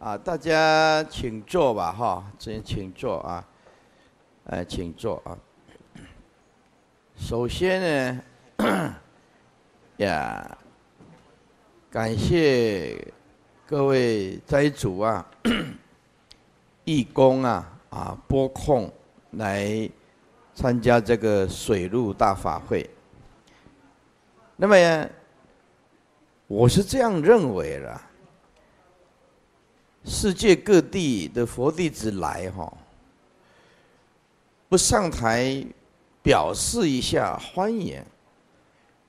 啊，大家请坐吧，哈，先请坐啊，哎，请坐啊。首先呢，呀，感谢各位斋主啊、义工啊、啊拨空来参加这个水陆大法会。那么，我是这样认为的。世界各地的佛弟子来哈，不上台表示一下欢迎，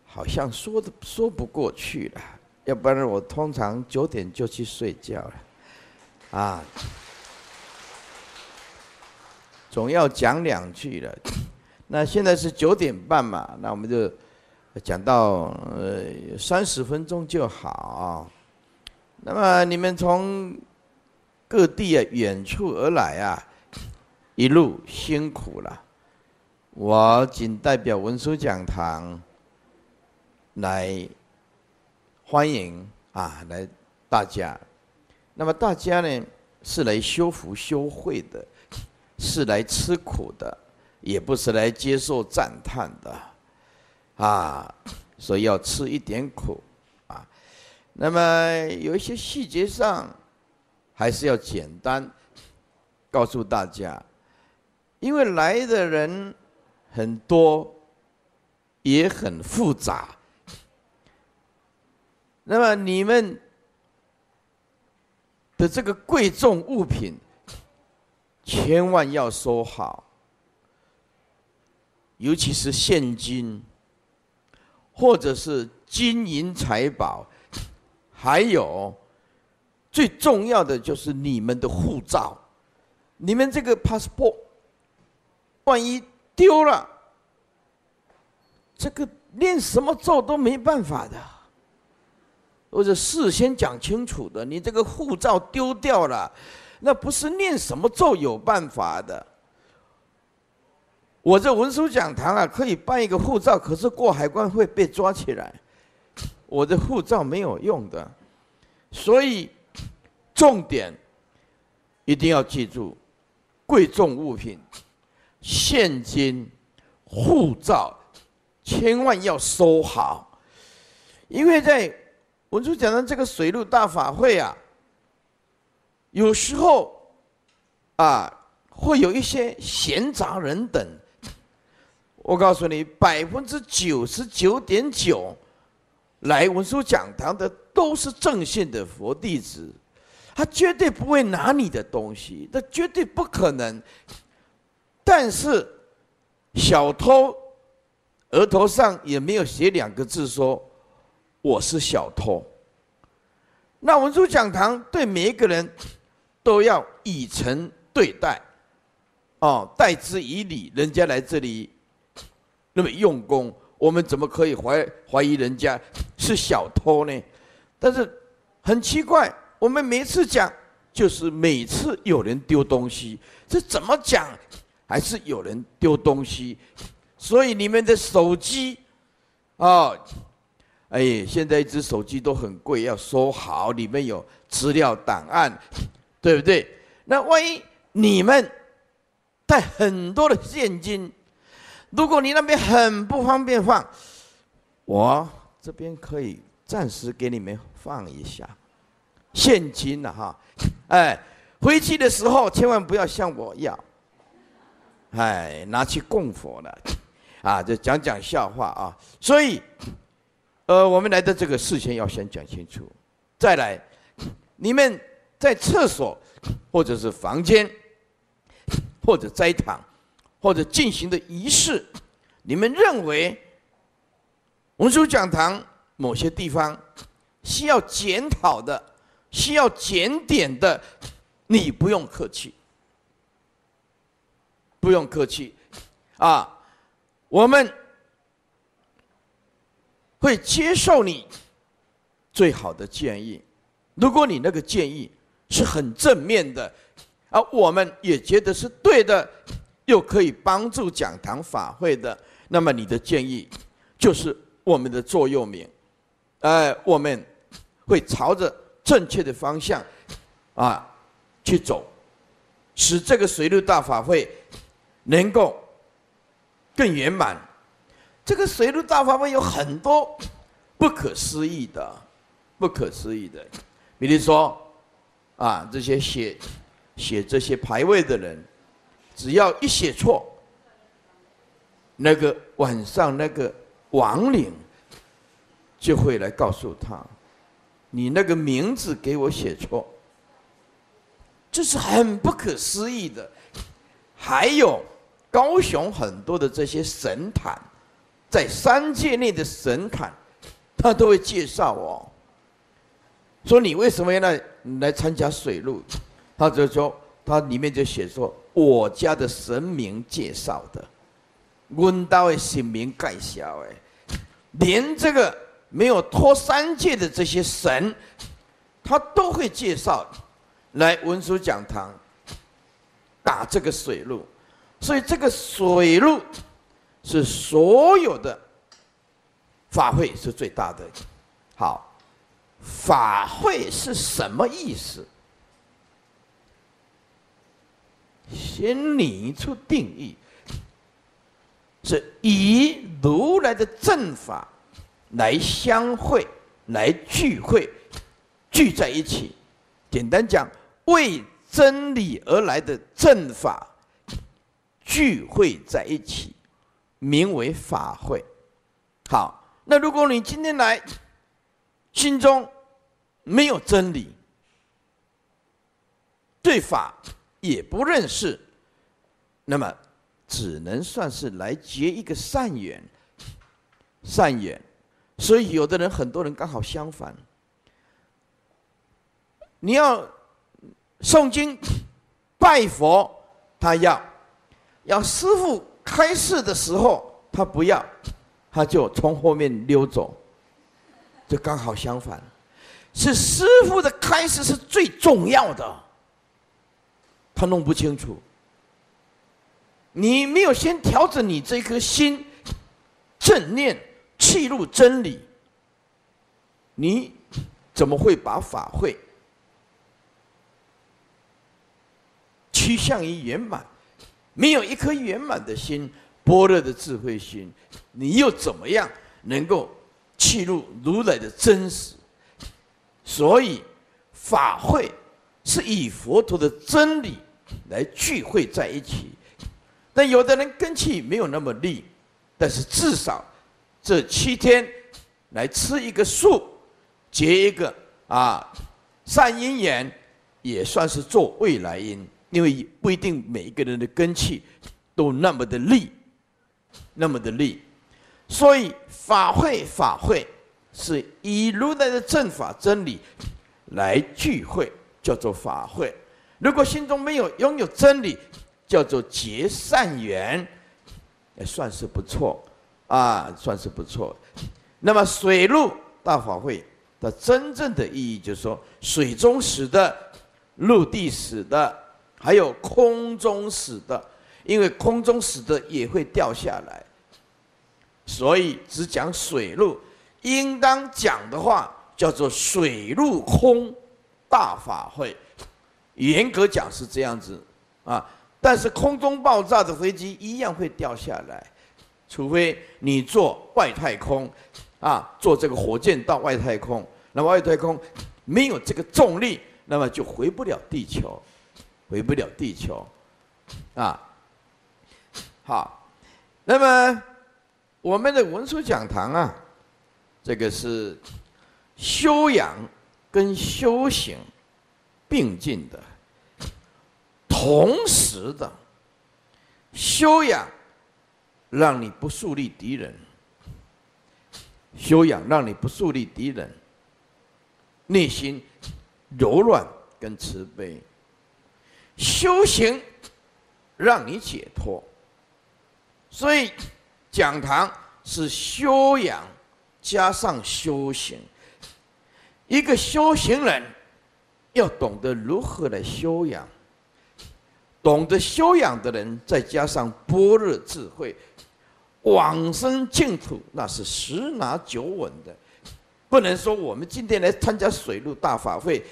好像说的说不过去了。要不然我通常九点就去睡觉了，啊，总要讲两句了。那现在是九点半嘛，那我们就讲到呃三十分钟就好。那么你们从。各地啊，远处而来啊，一路辛苦了。我仅代表文殊讲堂来欢迎啊，来大家。那么大家呢，是来修福修慧的，是来吃苦的，也不是来接受赞叹的啊。所以要吃一点苦啊。那么有一些细节上。还是要简单告诉大家，因为来的人很多，也很复杂。那么你们的这个贵重物品，千万要收好，尤其是现金，或者是金银财宝，还有。最重要的就是你们的护照，你们这个 passport，万一丢了，这个念什么咒都没办法的。或者事先讲清楚的，你这个护照丢掉了，那不是念什么咒有办法的。我这文书讲堂啊，可以办一个护照，可是过海关会被抓起来，我的护照没有用的，所以。重点一定要记住，贵重物品、现金、护照，千万要收好。因为在文殊讲的这个水陆大法会啊，有时候啊会有一些闲杂人等。我告诉你，百分之九十九点九来文殊讲堂的都是正信的佛弟子。他绝对不会拿你的东西，那绝对不可能。但是小偷额头上也没有写两个字说我是小偷。那文殊讲堂对每一个人都要以诚对待，哦，待之以礼。人家来这里那么用功，我们怎么可以怀怀疑人家是小偷呢？但是很奇怪。我们每次讲，就是每次有人丢东西，这怎么讲，还是有人丢东西，所以你们的手机，啊，哎，现在一只手机都很贵，要收好，里面有资料档案，对不对？那万一你们带很多的现金，如果你那边很不方便放，我这边可以暂时给你们放一下。现金了哈，哎，回去的时候千万不要向我要，哎，拿去供佛了，啊，就讲讲笑话啊。所以，呃，我们来的这个事情要先讲清楚。再来，你们在厕所或者是房间，或者斋堂，或者进行的仪式，你们认为文殊讲堂某些地方需要检讨的。需要检点的，你不用客气，不用客气，啊，我们会接受你最好的建议。如果你那个建议是很正面的，啊，我们也觉得是对的，又可以帮助讲堂法会的，那么你的建议就是我们的座右铭，哎，我们会朝着。正确的方向啊去走，使这个水陆大法会能够更圆满。这个水陆大法会有很多不可思议的、不可思议的，比如说啊，这些写写这些牌位的人，只要一写错，那个晚上那个亡灵就会来告诉他。你那个名字给我写错，这是很不可思议的。还有高雄很多的这些神坛，在三界内的神坛，他都会介绍哦，说你为什么要来来参加水路？他就说他里面就写说我家的神明介绍的，温道的神明介绍哎，连这个。没有托三界的这些神，他都会介绍来文殊讲堂打这个水路，所以这个水路是所有的法会是最大的。好，法会是什么意思？先拟出定义，是以如来的正法。来相会，来聚会，聚在一起。简单讲，为真理而来的正法聚会在一起，名为法会。好，那如果你今天来，心中没有真理，对法也不认识，那么只能算是来结一个善缘，善缘。所以，有的人，很多人刚好相反。你要诵经、拜佛，他要；要师傅开示的时候，他不要，他就从后面溜走。就刚好相反，是师傅的开示是最重要的，他弄不清楚。你没有先调整你这颗心，正念。弃入真理，你怎么会把法会趋向于圆满？没有一颗圆满的心，般若的智慧心，你又怎么样能够弃入如来的真实？所以法会是以佛陀的真理来聚会在一起。但有的人根气没有那么利，但是至少。这七天来吃一个素，结一个啊善因缘，也算是做未来因，因为不一定每一个人的根气都那么的利，那么的利，所以法会法会是以如来的正法真理来聚会，叫做法会。如果心中没有拥有真理，叫做结善缘，也算是不错。啊，算是不错。那么水陆大法会的真正的意义，就是说水中死的、陆地死的，还有空中死的。因为空中死的也会掉下来，所以只讲水陆。应当讲的话叫做水陆空大法会。严格讲是这样子啊，但是空中爆炸的飞机一样会掉下来。除非你坐外太空，啊，坐这个火箭到外太空，那外太空没有这个重力，那么就回不了地球，回不了地球，啊，好，那么我们的文殊讲堂啊，这个是修养跟修行并进的，同时的修养。让你不树立敌人，修养让你不树立敌人，内心柔软跟慈悲，修行让你解脱。所以讲堂是修养加上修行。一个修行人要懂得如何来修养，懂得修养的人再加上般若智慧。往生净土那是十拿九稳的，不能说我们今天来参加水陆大法会，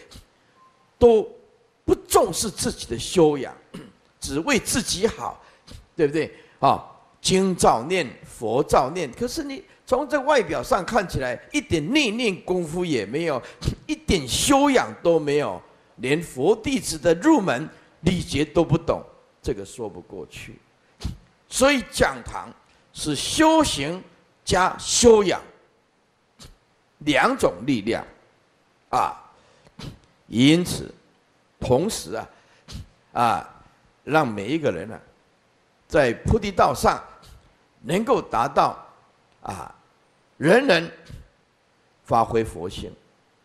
都不重视自己的修养，只为自己好，对不对？啊，经照念，佛照念，可是你从这外表上看起来，一点念念功夫也没有，一点修养都没有，连佛弟子的入门礼节都不懂，这个说不过去。所以讲堂是修行加修养两种力量啊，因此。同时啊，啊，让每一个人呢，在菩提道上能够达到啊，人人发挥佛性、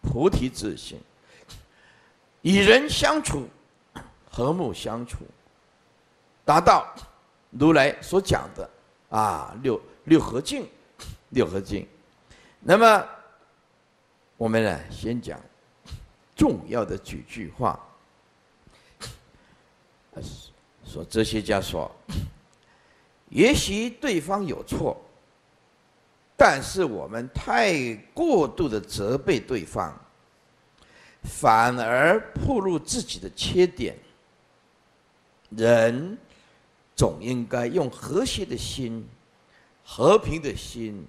菩提自性，与人相处和睦相处，达到如来所讲的啊六六合境，六合境。那么我们呢，先讲重要的几句话。说哲学家说，也许对方有错，但是我们太过度的责备对方，反而暴露自己的缺点。人总应该用和谐的心、和平的心、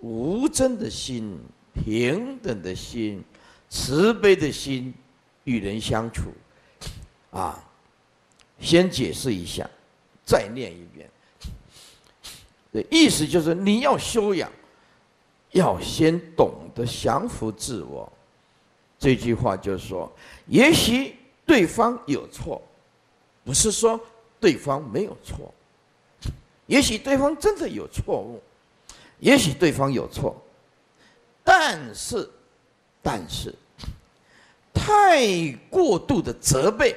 无争的心、平等的心、慈悲的心与人相处，啊。先解释一下，再念一遍。的意思就是你要修养，要先懂得降服自我。这句话就是说，也许对方有错，不是说对方没有错。也许对方真的有错误，也许对方有错，但是，但是，太过度的责备，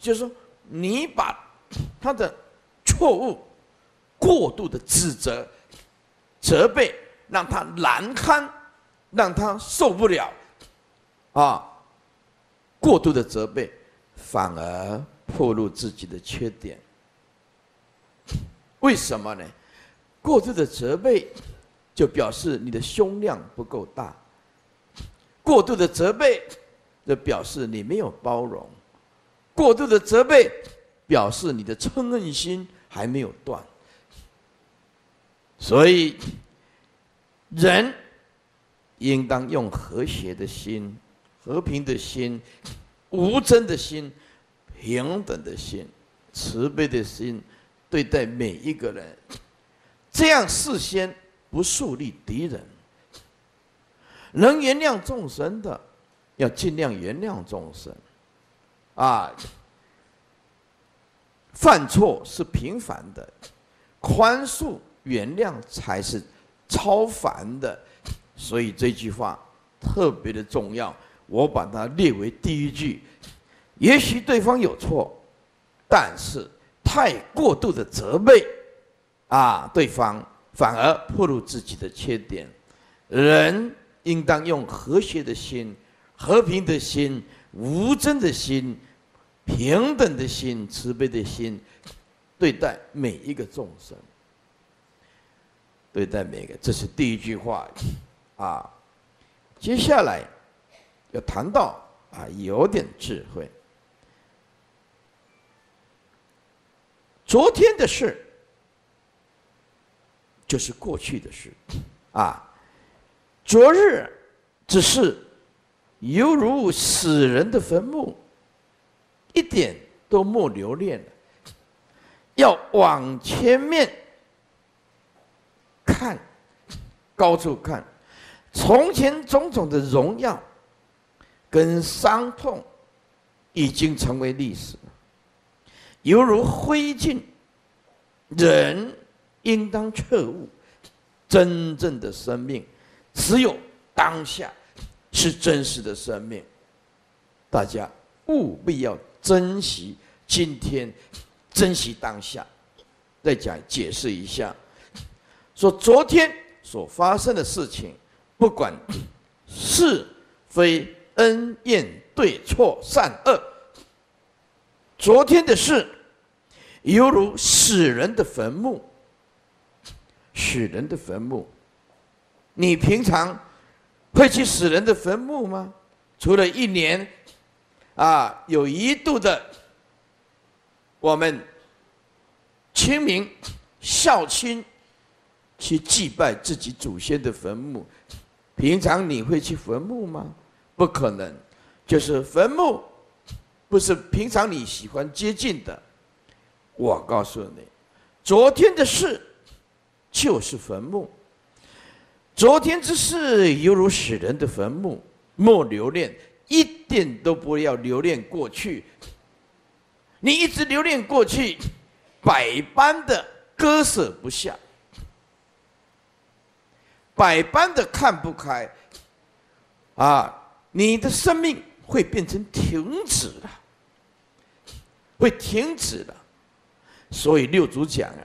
就是说。你把他的错误过度的指责、责备，让他难堪，让他受不了，啊，过度的责备反而暴露自己的缺点。为什么呢？过度的责备就表示你的胸量不够大，过度的责备就表示你没有包容。过度的责备，表示你的嗔恨心还没有断。所以，人应当用和谐的心、和平的心、无争的心、平等的心、慈悲的心对待每一个人。这样事先不树立敌人，能原谅众生的，要尽量原谅众生。啊，犯错是平凡的，宽恕原谅才是超凡的，所以这句话特别的重要。我把它列为第一句。也许对方有错，但是太过度的责备啊，对方反而暴露自己的缺点。人应当用和谐的心、和平的心、无争的心。平等的心、慈悲的心，对待每一个众生，对待每个，这是第一句话啊。接下来要谈到啊，有点智慧。昨天的事就是过去的事啊，昨日只是犹如死人的坟墓。一点都莫留恋了，要往前面看，高处看，从前种种的荣耀跟伤痛已经成为历史，犹如灰烬。人应当彻悟，真正的生命只有当下是真实的生命。大家务必要。珍惜今天，珍惜当下。再讲解释一下，说昨天所发生的事情，不管是非恩怨对错善恶，昨天的事犹如死人的坟墓。死人的坟墓，你平常会去死人的坟墓吗？除了一年。啊，有一度的我们清明孝亲去祭拜自己祖先的坟墓。平常你会去坟墓吗？不可能，就是坟墓不是平常你喜欢接近的。我告诉你，昨天的事就是坟墓。昨天之事犹如死人的坟墓，莫留恋，一点都不要留恋过去。你一直留恋过去，百般的割舍不下，百般的看不开，啊，你的生命会变成停止了，会停止了。所以六祖讲啊，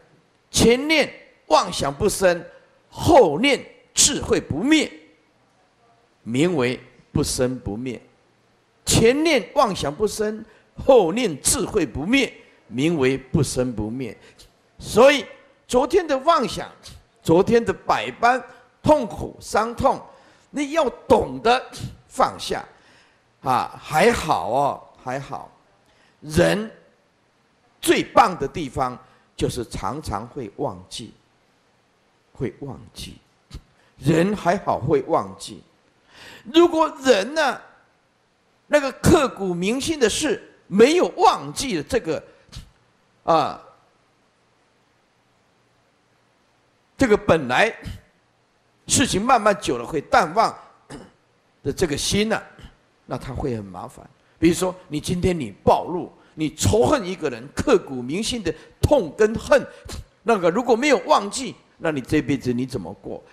前念妄想不生，后念智慧不灭，名为不生不灭；前念妄想不生，后念智慧不灭，名为不生不灭。所以昨天的妄想，昨天的百般痛苦伤痛，你要懂得放下啊！还好哦，还好，人。最棒的地方就是常常会忘记，会忘记，人还好会忘记。如果人呢，那个刻骨铭心的事没有忘记的这个啊，这个本来事情慢慢久了会淡忘的这个心呢，那他会很麻烦。比如说，你今天你暴露。你仇恨一个人，刻骨铭心的痛跟恨，那个如果没有忘记，那你这辈子你怎么过？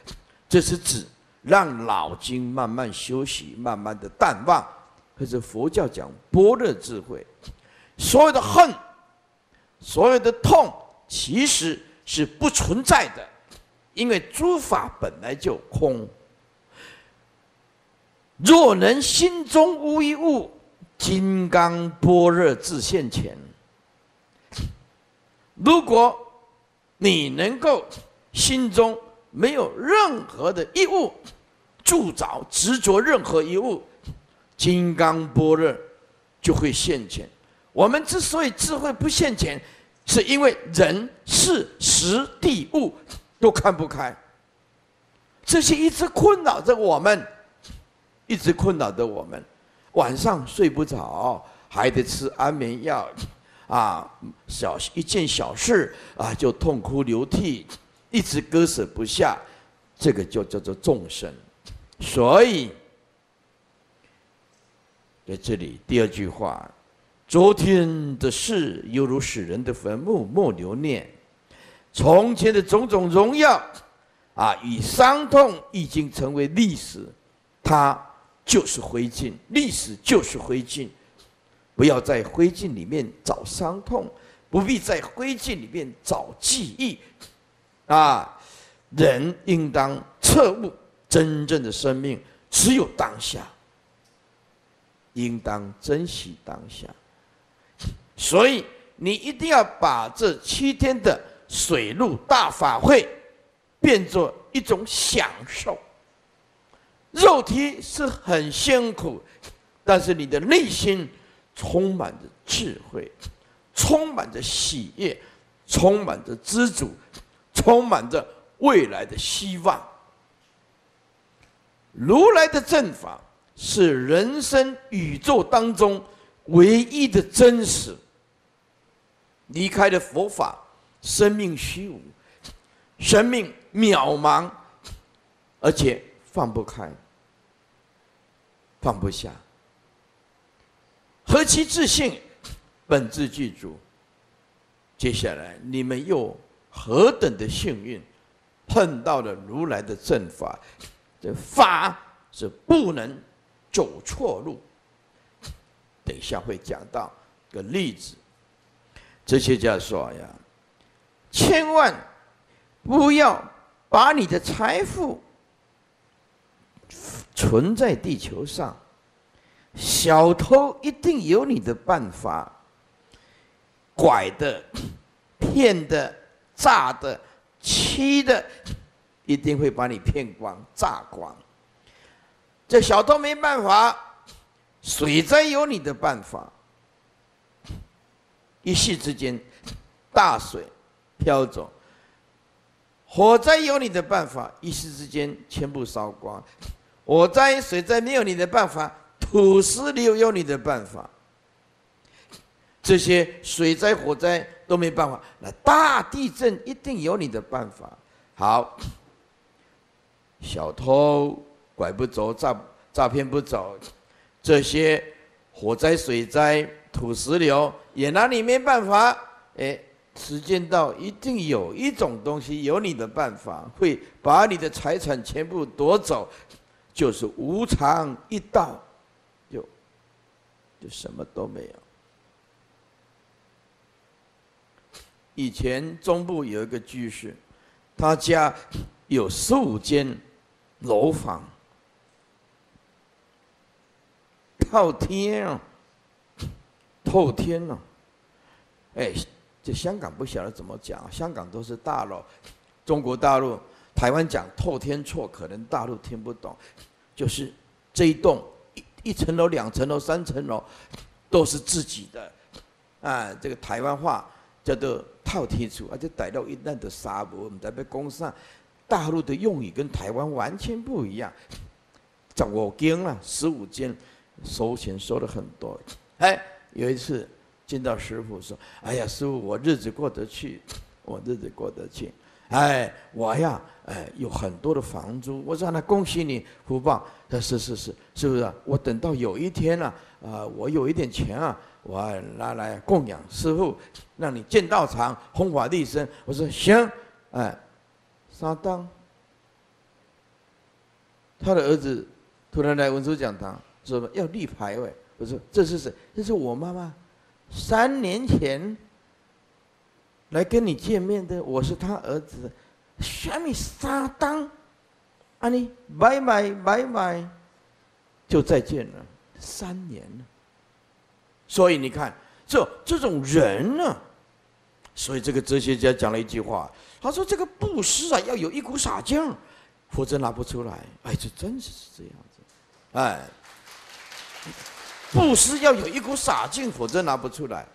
这是指让脑筋慢慢休息，慢慢的淡忘。可是佛教讲般若智慧，所有的恨，所有的痛，其实是不存在的，因为诸法本来就空。若能心中无一物。金刚般若自现前。如果你能够心中没有任何的义物铸造执着任何一物，金刚般若就会现前。我们之所以智慧不现前，是因为人事时地物都看不开，这些一直困扰着我们，一直困扰着我们。晚上睡不着，还得吃安眠药，啊，小一件小事啊就痛哭流涕，一直割舍不下，这个就叫做众生。所以，在这里第二句话，昨天的事犹如死人的坟墓，莫留念；从前的种种荣耀，啊，与伤痛已经成为历史，它。就是灰烬，历史就是灰烬，不要在灰烬里面找伤痛，不必在灰烬里面找记忆，啊，人应当彻悟真正的生命只有当下，应当珍惜当下，所以你一定要把这七天的水陆大法会变作一种享受。肉体是很辛苦，但是你的内心充满着智慧，充满着喜悦，充满着知足，充满着未来的希望。如来的正法是人生宇宙当中唯一的真实。离开了佛法，生命虚无，生命渺茫，而且放不开。放不下，何其自信，本自具足。接下来你们又何等的幸运，碰到了如来的正法，这法是不能走错路。等一下会讲到个例子，哲学家说呀，千万不要把你的财富。存在地球上，小偷一定有你的办法，拐的、骗的、诈的、欺的，一定会把你骗光、诈光。这小偷没办法，水灾有你的办法，一夕之间大水飘走；火灾有你的办法，一夕之间全部烧光；火灾、水灾没有你的办法，土石流有你的办法。这些水灾、火灾都没办法，那大地震一定有你的办法。好，小偷拐不走，诈诈骗不走。这些火灾、水灾、土石流也拿你没办法。哎，时间到，一定有一种东西有你的办法，会把你的财产全部夺走，就是无常一到，就就什么都没有。以前中部有一个居士，他家有十五间楼房。透天啊，透天啊！哎，这香港不晓得怎么讲，香港都是大楼，中国大陆、台湾讲透天错，可能大陆听不懂。就是这一栋一一层楼、两层楼、三层楼，都是自己的。啊，这个台湾话叫做套天厝，而且逮到一烂的沙我们在被攻上。大陆的用语跟台湾完全不一样。十五间了，十五间。收钱收了很多，哎，有一次见到师傅说：“哎呀，师傅，我日子过得去，我日子过得去，哎，我呀，哎，有很多的房租。”我说：“那恭喜你，福报。”他说：“是是是，是不是？啊我等到有一天了，啊，我有一点钱啊，我拿来供养师傅，让你建道场，弘法利生。”我说：“行。”哎，沙当，他的儿子突然来文殊讲堂。说要立牌位，我说这是谁？这是我妈妈，三年前来跟你见面的，我是他儿子，什么撒当？啊你拜拜拜拜，就再见了，三年了。所以你看，这这种人呢，所以这个哲学家讲了一句话，他说这个布施啊，要有一股傻劲儿，否则拿不出来。哎，这真是是这样子，哎。布施要有一股傻劲，否则拿不出来。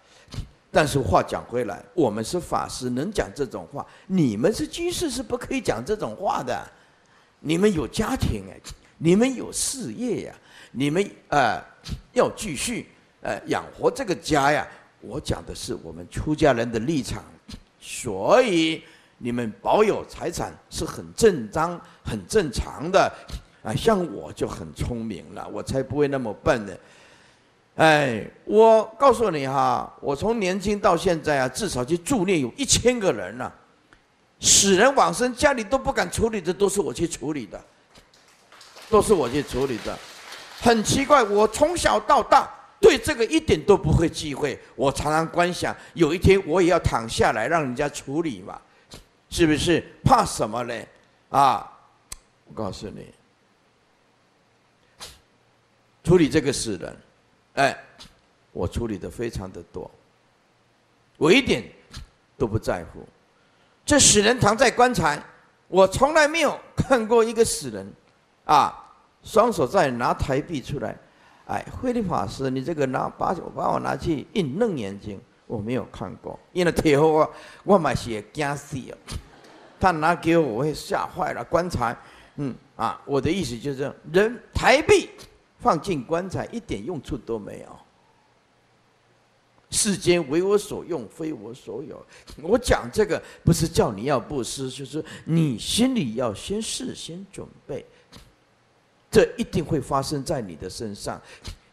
但是话讲回来，我们是法师，能讲这种话；你们是居士，是不可以讲这种话的。你们有家庭哎，你们有事业呀，你们呃要继续呃养活这个家呀。我讲的是我们出家人的立场，所以你们保有财产是很正当、很正常的。啊，像我就很聪明了，我才不会那么笨呢。哎，我告诉你哈，我从年轻到现在啊，至少去助念有一千个人了。死人往生家里都不敢处理的，都是我去处理的，都是我去处理的。很奇怪，我从小到大对这个一点都不会忌讳。我常常观想，有一天我也要躺下来让人家处理嘛，是不是？怕什么呢？啊，我告诉你。处理这个死人，哎，我处理的非常的多，我一点都不在乎。这死人躺在棺材，我从来没有看过一个死人，啊，双手在拿台币出来，哎，慧律法师，你这个拿把把我拿去印楞眼睛，我没有看过，印了铁后我我买些惊死了，他拿给我，我会吓坏了。棺材，嗯啊，我的意思就是人台币。放进棺材一点用处都没有。世间为我所用，非我所有。我讲这个不是叫你要布施，就是你心里要先事先准备，这一定会发生在你的身上。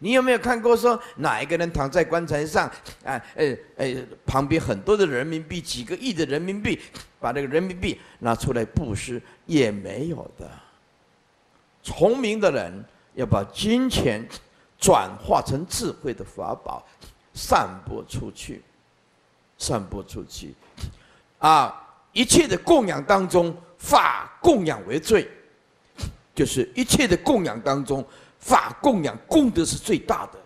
你有没有看过说哪一个人躺在棺材上？啊，呃，呃，旁边很多的人民币，几个亿的人民币，把那个人民币拿出来布施，也没有的。聪明的人。要把金钱转化成智慧的法宝，散播出去，散播出去，啊！一切的供养当中，法供养为最，就是一切的供养当中，法供养功德是最大的，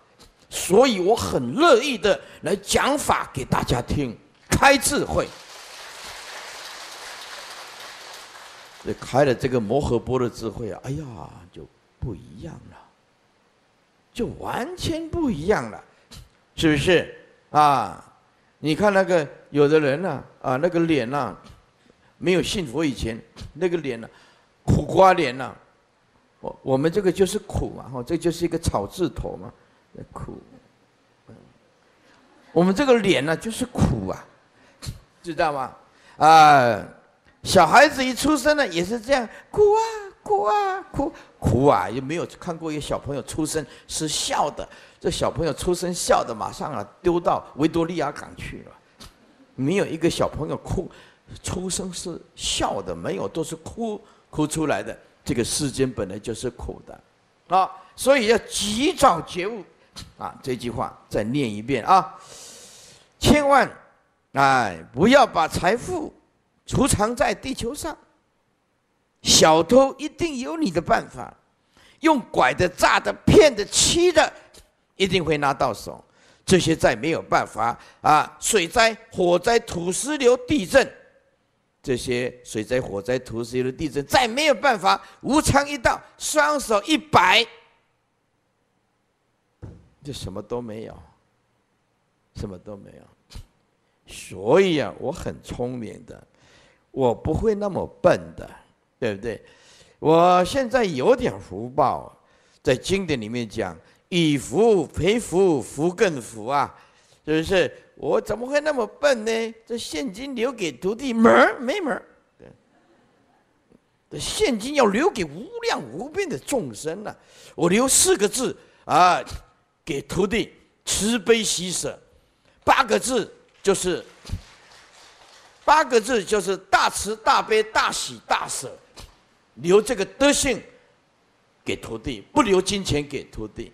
所以我很乐意的来讲法给大家听，开智慧，这开了这个摩诃波的智慧啊！哎呀，就。不一样了，就完全不一样了，是不是啊？你看那个有的人呢，啊，那个脸呐，没有信佛以前那个脸呢，苦瓜脸呐，我我们这个就是苦嘛，哈，这就是一个草字头嘛，苦。我们这个脸呢，就是苦啊，知道吗？啊，小孩子一出生呢，也是这样，苦啊，哭啊，哭哭啊，有没有看过一个小朋友出生是笑的？这小朋友出生笑的，马上啊丢到维多利亚港去了。没有一个小朋友哭，出生是笑的，没有都是哭哭出来的。这个世间本来就是苦的，啊，所以要及早觉悟。啊，这句话再念一遍啊！千万，哎，不要把财富储藏在地球上。小偷一定有你的办法，用拐的、诈的、骗的、欺的，一定会拿到手。这些再没有办法啊！水灾、火灾、土石流、地震，这些水灾、火灾、土石流、地震，再没有办法。无常一到，双手一摆。就什么都没有，什么都没有。所以啊，我很聪明的，我不会那么笨的，对不对？我现在有点福报，在经典里面讲“以福培福，福更福”啊，是不是？我怎么会那么笨呢？这现金留给徒弟门儿没门儿？对，这现金要留给无量无边的众生呢。我留四个字啊。给徒弟慈悲喜舍，八个字就是八个字就是大慈大悲大喜大舍，留这个德性给徒弟，不留金钱给徒弟，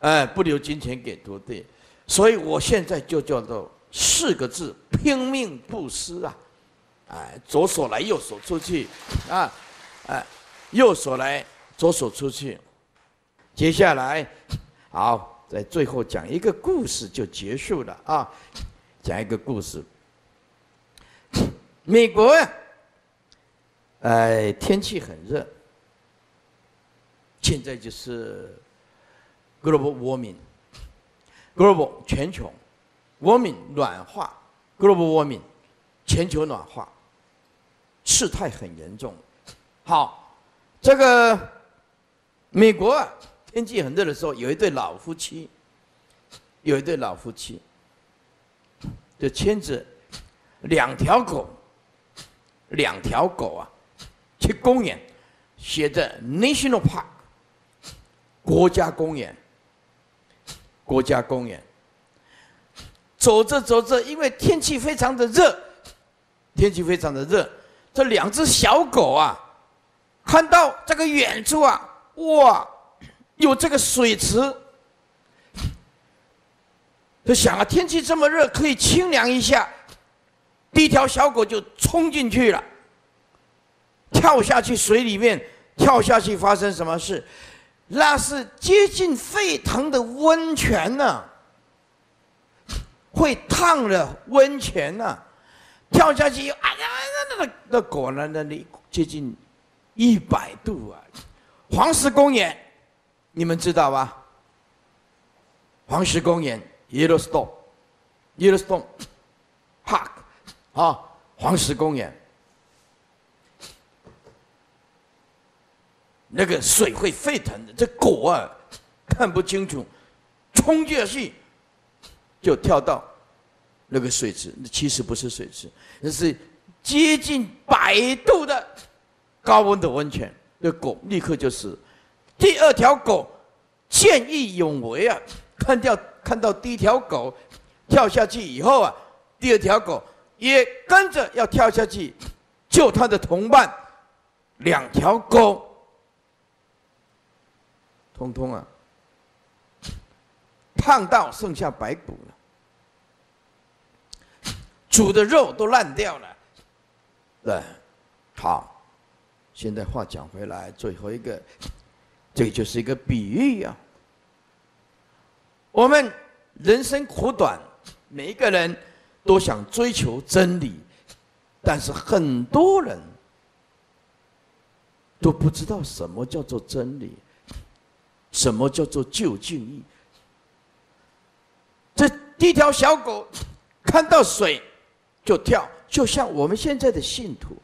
哎，不留金钱给徒弟，所以我现在就叫做四个字：拼命布施啊！哎，左手来右手出去啊，哎，右手来左手出去，接下来。好，在最后讲一个故事就结束了啊！讲一个故事。美国，哎，天气很热，现在就是 global warming，global 全球 warming 暖化，global warming 全球暖化，事态很严重。好，这个美国啊。天气很热的时候，有一对老夫妻，有一对老夫妻，就牵着两条狗，两条狗啊，去公园，写着 National Park，国家公园，国家公园。走着走着，因为天气非常的热，天气非常的热，这两只小狗啊，看到这个远处啊，哇！有这个水池，就想啊，天气这么热，可以清凉一下。第一条小狗就冲进去了，跳下去水里面，跳下去发生什么事？那是接近沸腾的温泉呢，会烫的温泉呢。跳下去，哎呀，那那那那果然？那里接近一百度啊！黄石公园。你们知道吧？黄石公园 （Yellowstone），Yellowstone Park，啊，黄石公园，那个水会沸腾的，这狗啊看不清楚，冲进去就跳到那个水池，那其实不是水池，那是接近百度的高温的温泉，那狗立刻就死。第二条狗见义勇为啊，看掉看到第一条狗跳下去以后啊，第二条狗也跟着要跳下去救他的同伴，两条狗。通通啊 胖到剩下白骨了，煮的肉都烂掉了。对，好，现在话讲回来，最后一个。这就是一个比喻呀。我们人生苦短，每一个人都想追求真理，但是很多人都不知道什么叫做真理。什么叫做就近义？这第一条小狗看到水就跳，就像我们现在的信徒，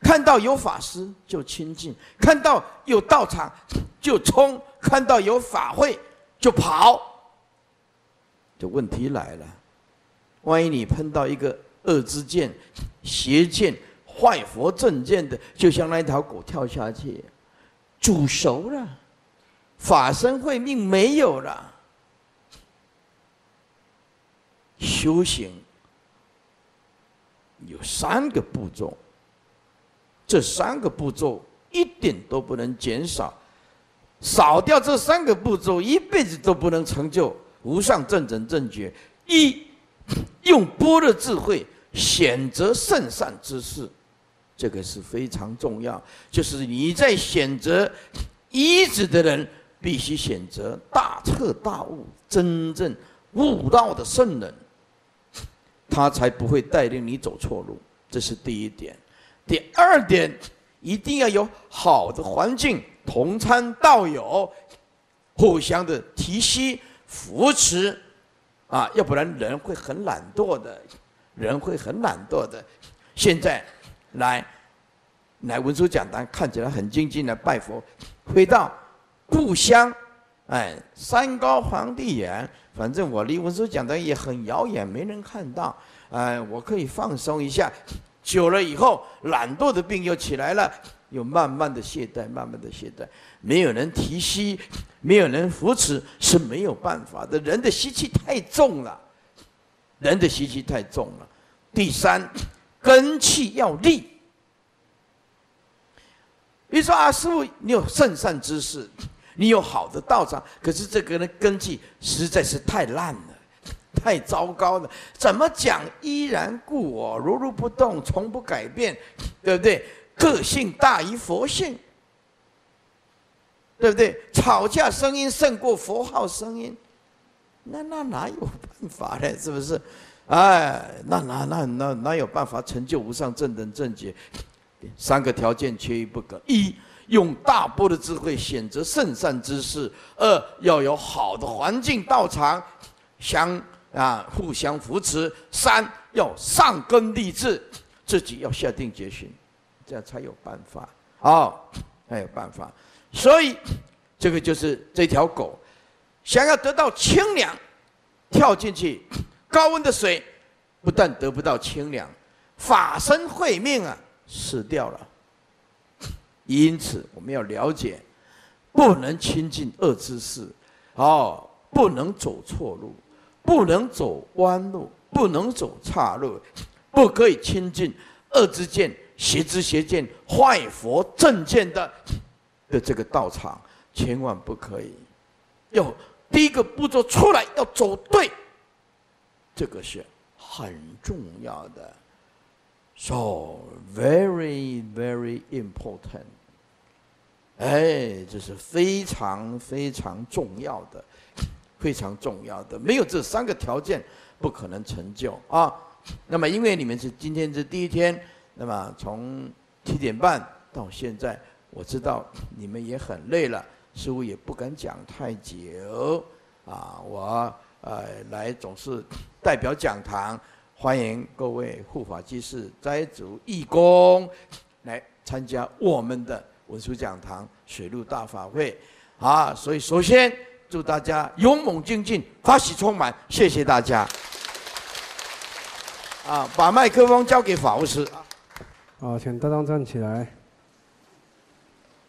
看到有法师就亲近，看到有道场就冲，看到有法会就跑。这问题来了，万一你碰到一个恶之剑、邪剑、坏佛正剑的，就像那条狗跳下去，煮熟了，法身慧命没有了。修行有三个步骤，这三个步骤一点都不能减少，少掉这三个步骤，一辈子都不能成就无上正等正觉。一用般若智慧选择圣善之事，这个是非常重要。就是你在选择医治的人，必须选择大彻大悟、真正悟道的圣人。他才不会带领你走错路，这是第一点。第二点，一定要有好的环境，同参道友，互相的提携扶持，啊，要不然人会很懒惰的，人会很懒惰的。现在来来文殊讲堂，看起来很精进的拜佛，回到故乡，哎，山高皇帝远。反正我离文殊讲的也很遥远，没人看到。哎，我可以放松一下。久了以后，懒惰的病又起来了，又慢慢的懈怠，慢慢的懈怠。没有人提膝，没有人扶持，是没有办法的。人的习气太重了，人的习气太重了。第三，根气要立。你说啊，师傅，你有圣善之事。你有好的道场，可是这个呢根基实在是太烂了，太糟糕了。怎么讲依然故我，如如不动，从不改变，对不对？个性大于佛性，对不对？吵架声音胜过佛号声音，那那哪有办法呢？是不是？哎，那哪那那哪有办法成就无上正等正觉？三个条件缺一不可。一用大波的智慧选择圣善之事；二要有好的环境道场，相啊互相扶持；三要上根立志，自己要下定决心，这样才有办法啊，才有办法。所以这个就是这条狗，想要得到清凉，跳进去高温的水，不但得不到清凉，法身慧命啊，死掉了。因此，我们要了解，不能亲近恶之事，哦，不能走错路，不能走弯路，不能走岔路，不可以亲近恶之见、邪之邪见、坏佛正见的的这个道场，千万不可以。要第一个步骤出来要走对，这个是很重要的。So very, very important. 哎，这是非常非常重要的，非常重要的。没有这三个条件，不可能成就啊。那么，因为你们是今天是第一天，那么从七点半到现在，我知道你们也很累了，师傅也不敢讲太久啊。我呃来总是代表讲堂，欢迎各位护法居士、斋主、义工来参加我们的。文殊讲堂水陆大法会，啊，所以首先祝大家勇猛精进，发喜充满，谢谢大家。啊，把麦克风交给法务师。啊，请大家站起来，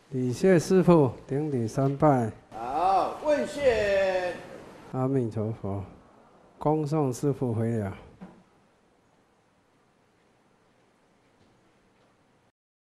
礼谢师父，顶礼三拜。好，问谢。阿弥陀佛，恭送师父回了。